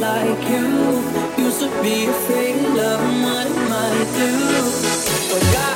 like you. Used to be afraid of what it might do.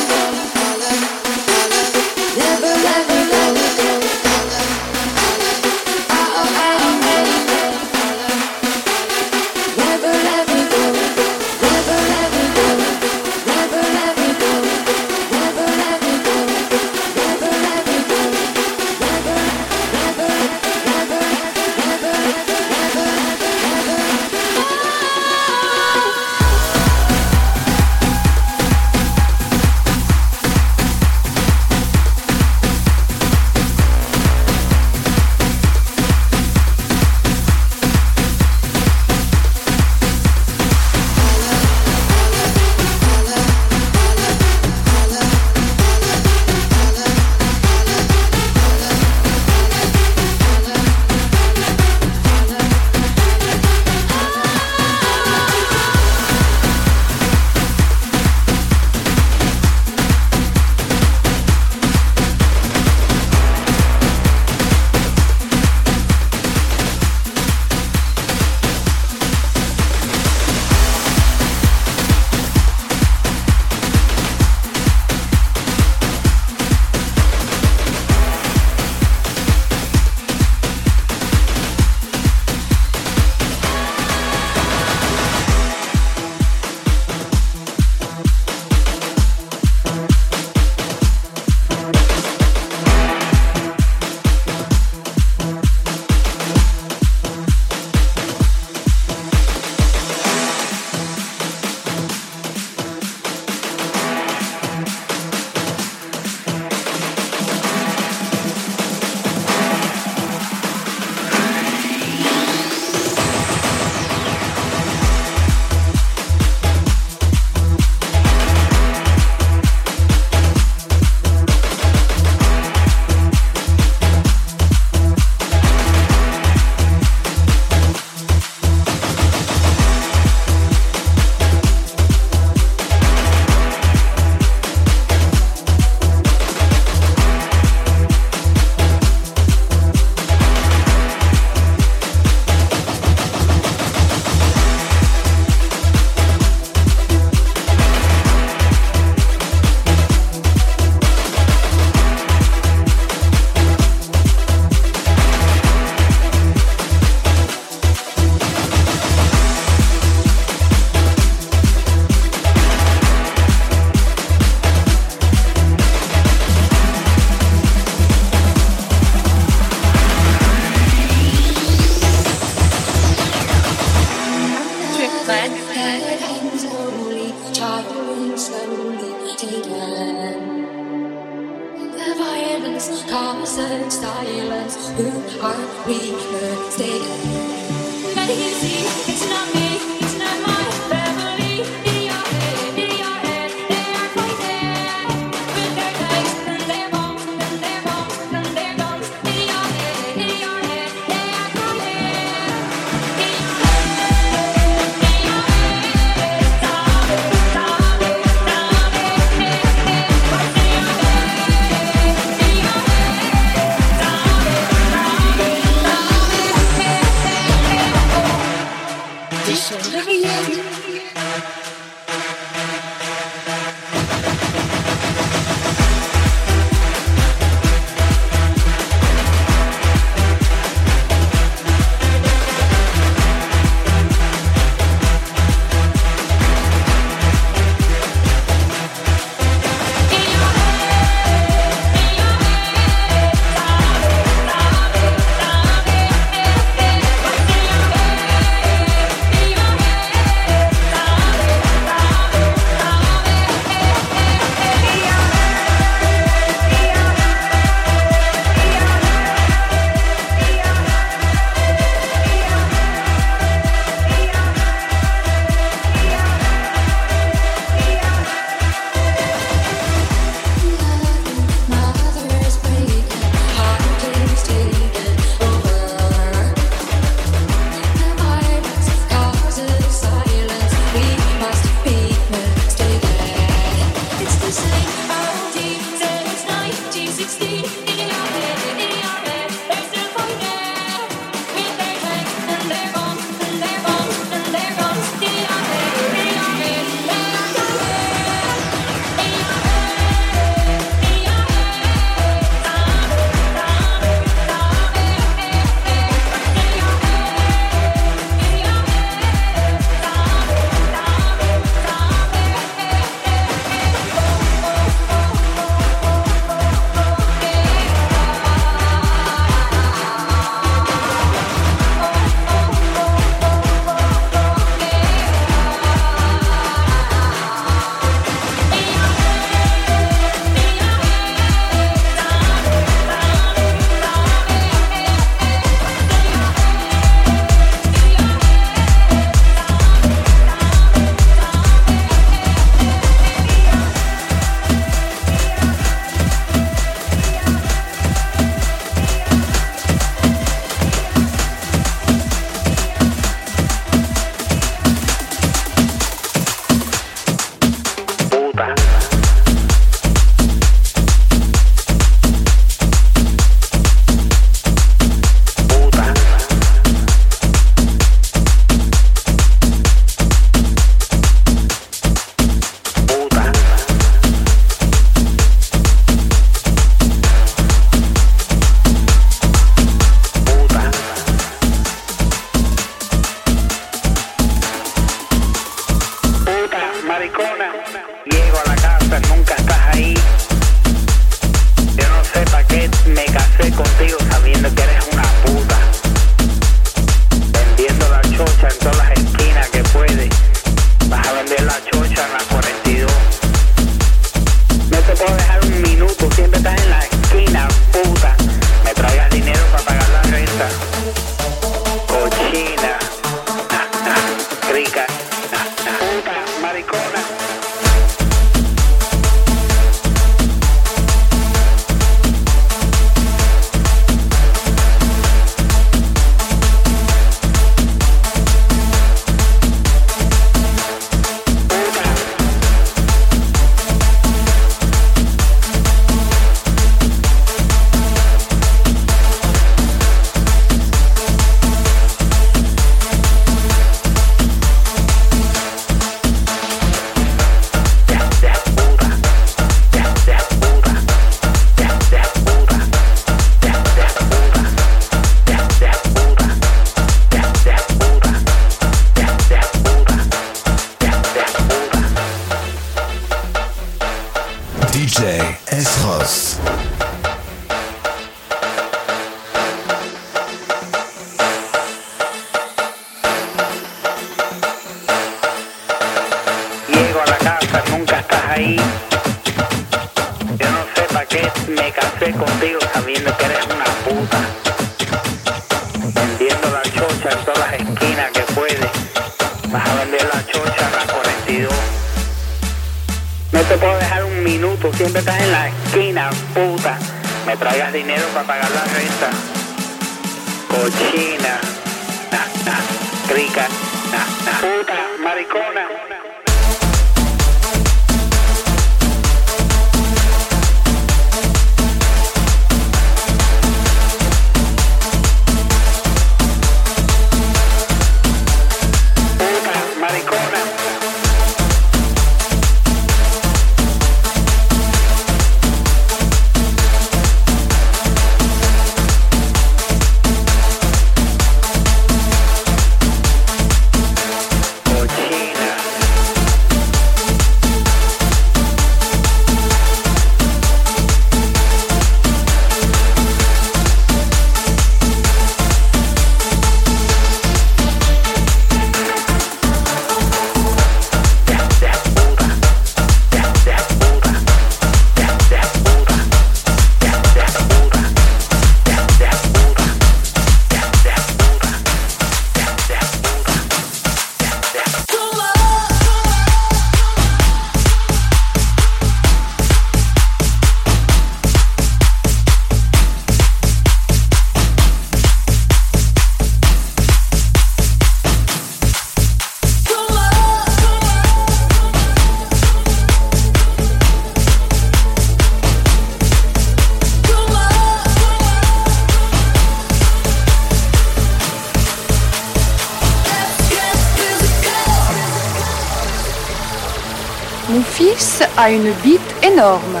a une bite énorme.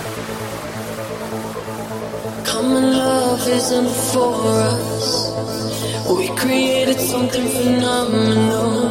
Common love isn't for us. We created something phenomenal.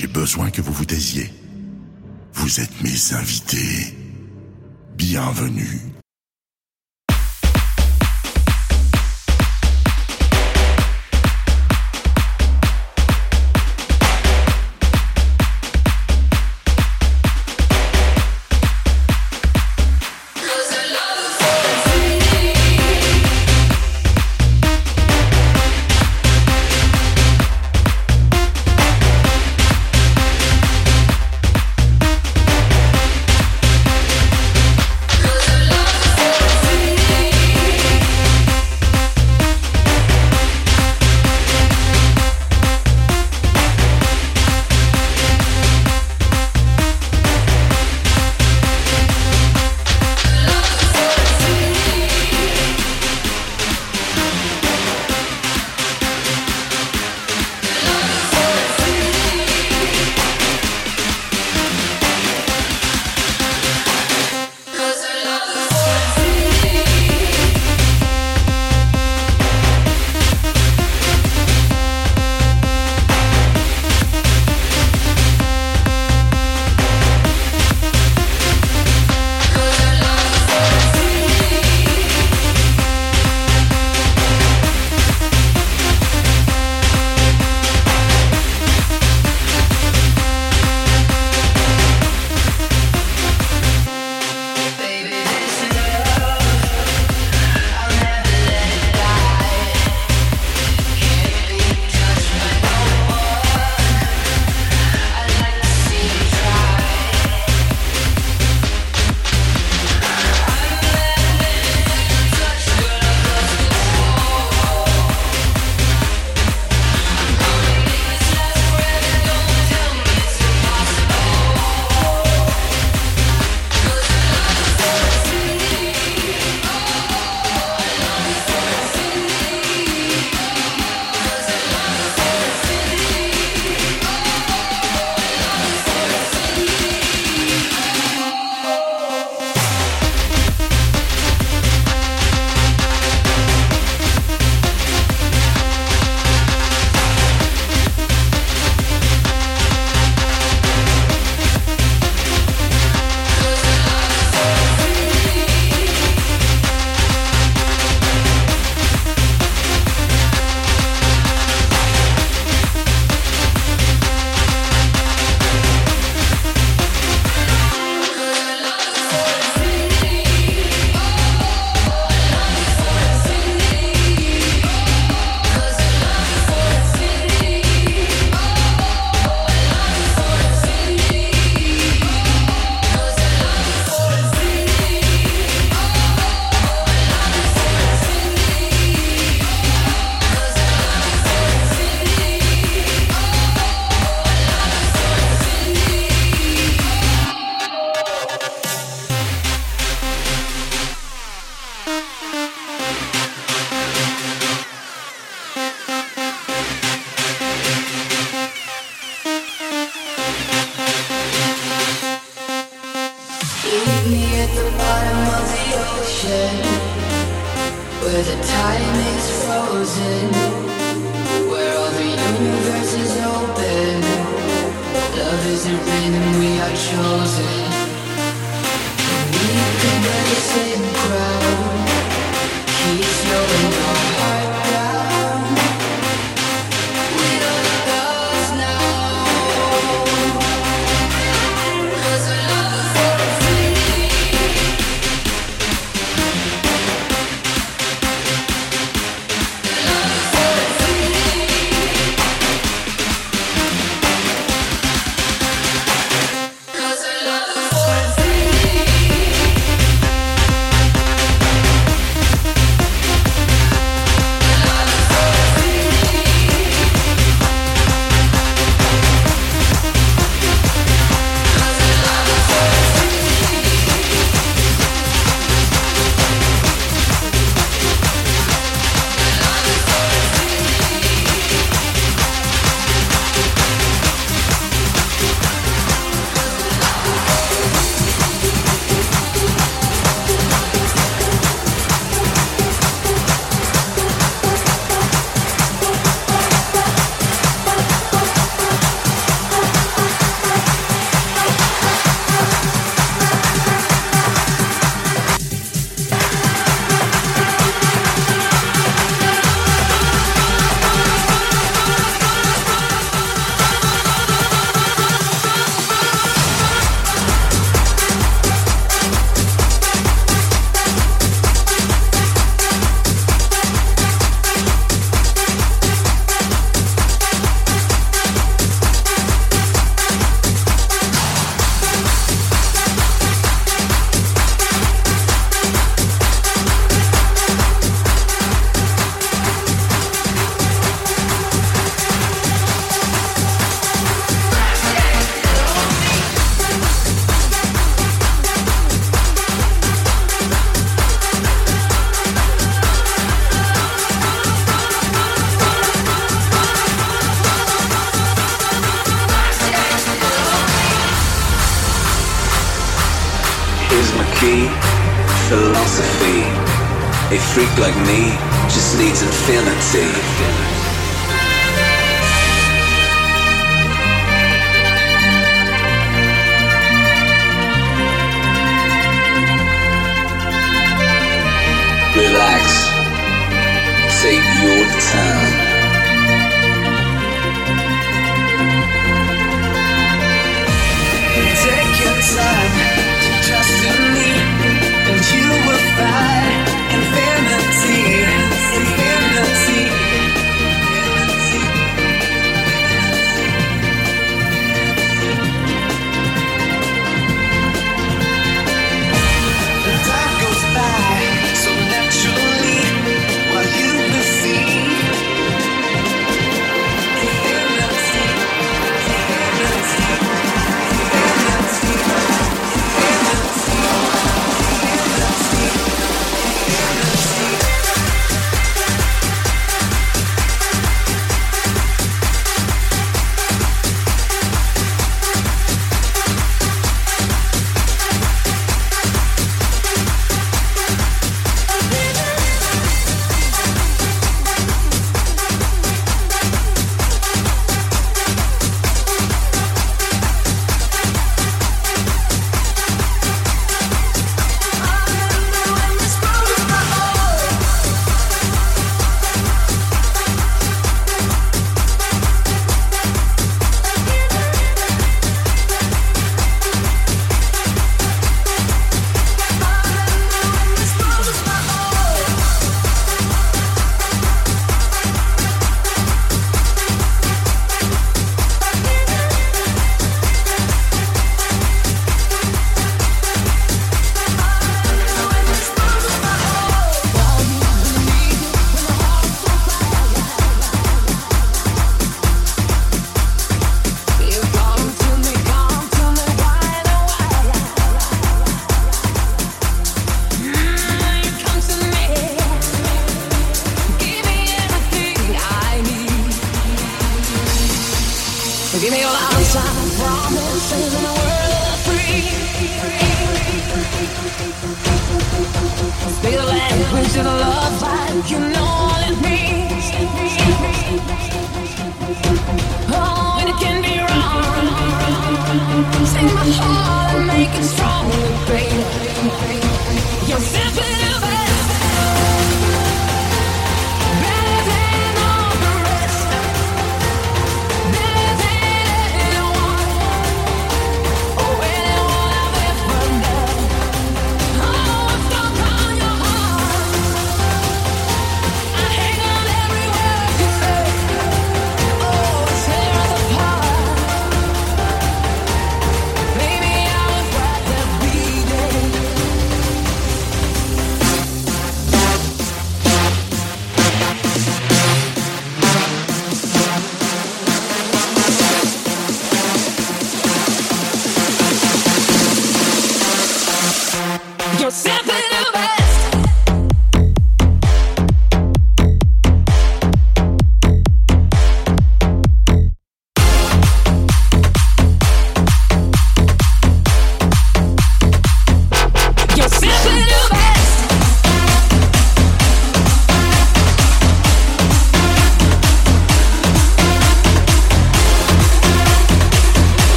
J'ai besoin que vous vous taisiez. Vous êtes mes invités. Bienvenue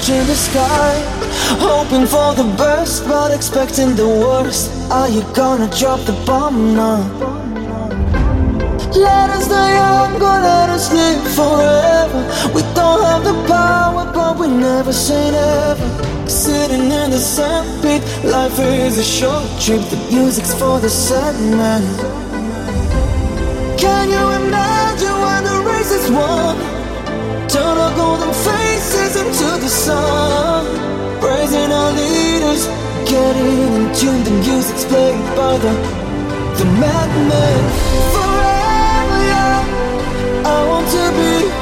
watching the sky. Hoping for the best, but expecting the worst. Are you gonna drop the bomb now? Let us die young, go let us live forever. We don't have the power, but we never say never. Sitting in the sandpit, life is a short trip. The music's for the sad man. Can you imagine when the race is won? Turn our golden faces into the sun. Praising our leaders, getting in tune. The music's played by the the madman. Forever young, I want to be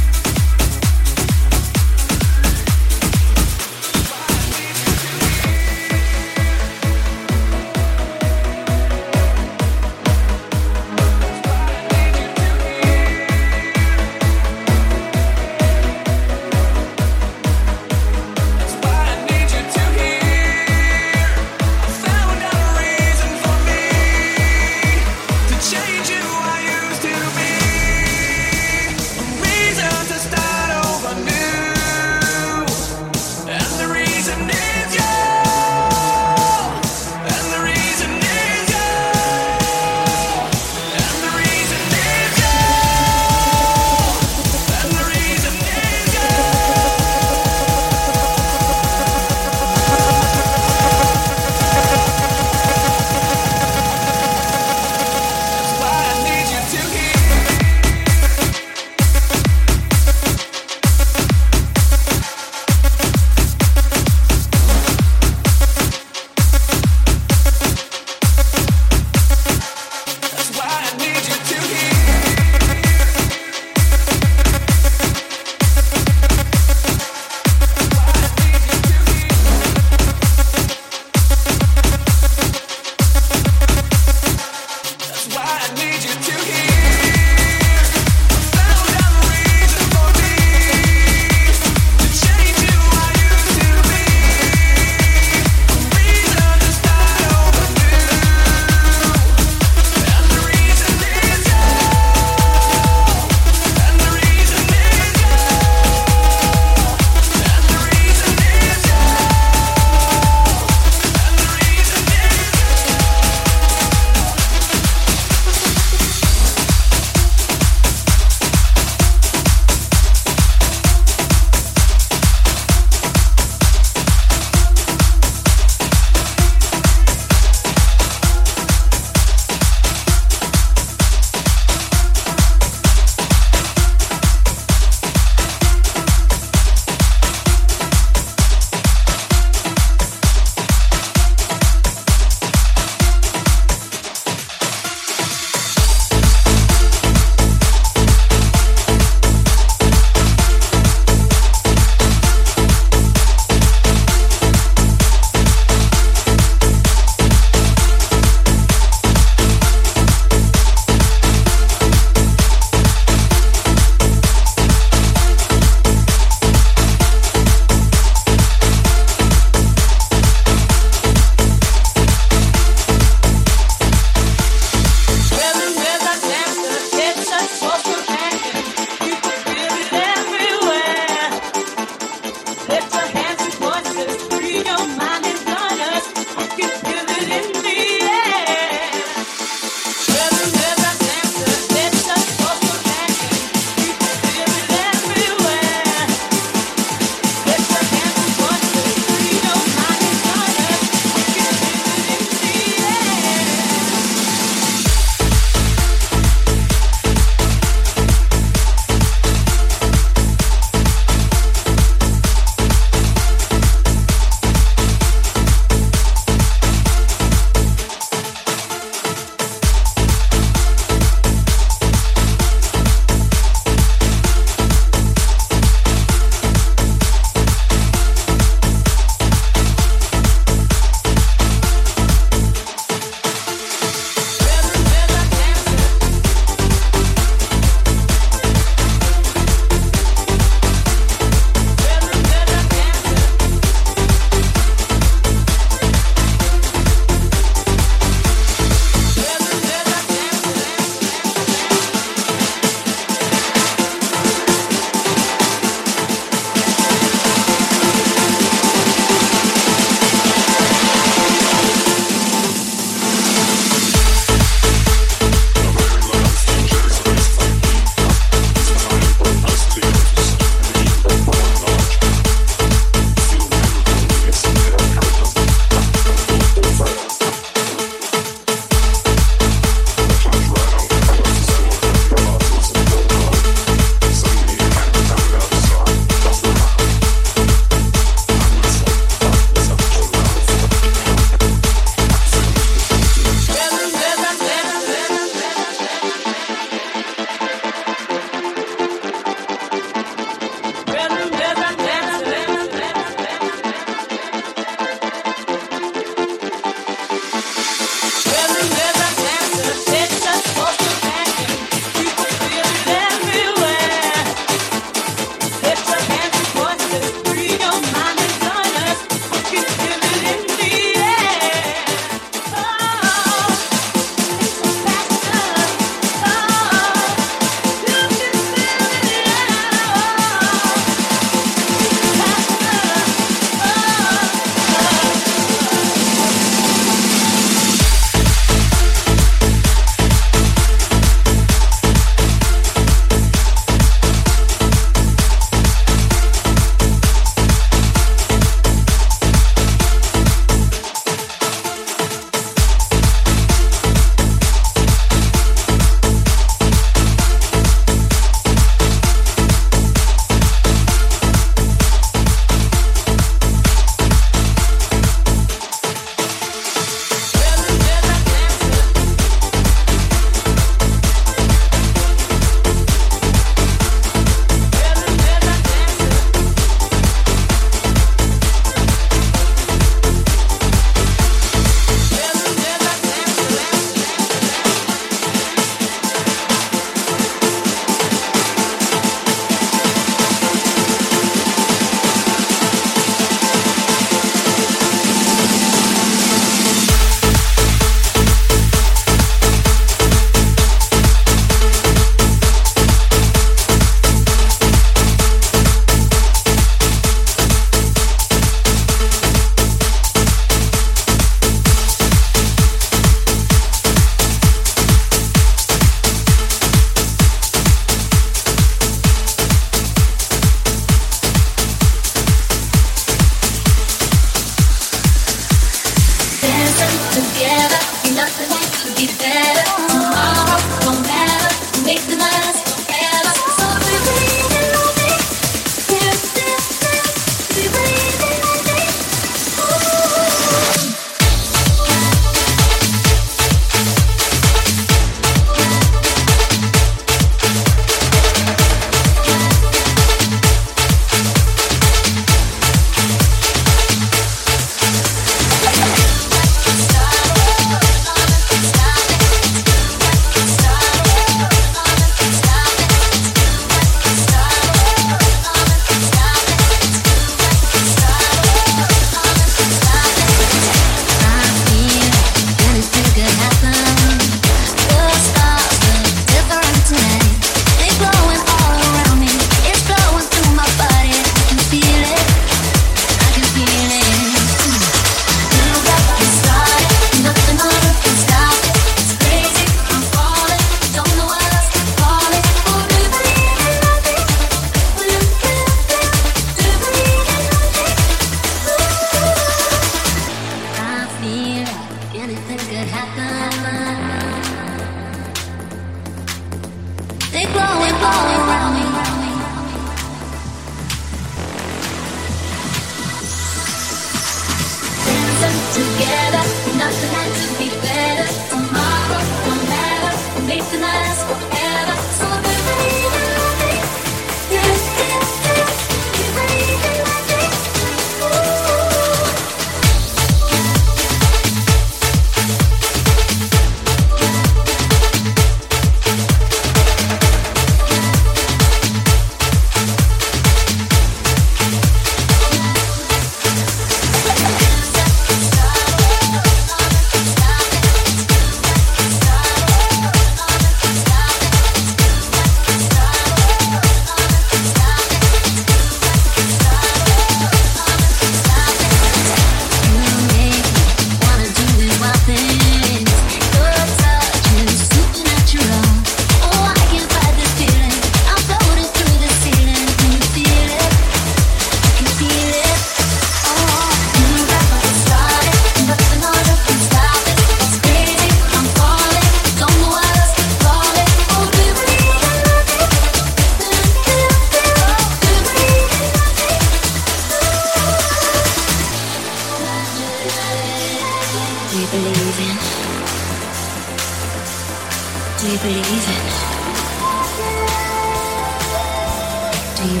you,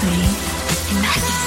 breathe, and.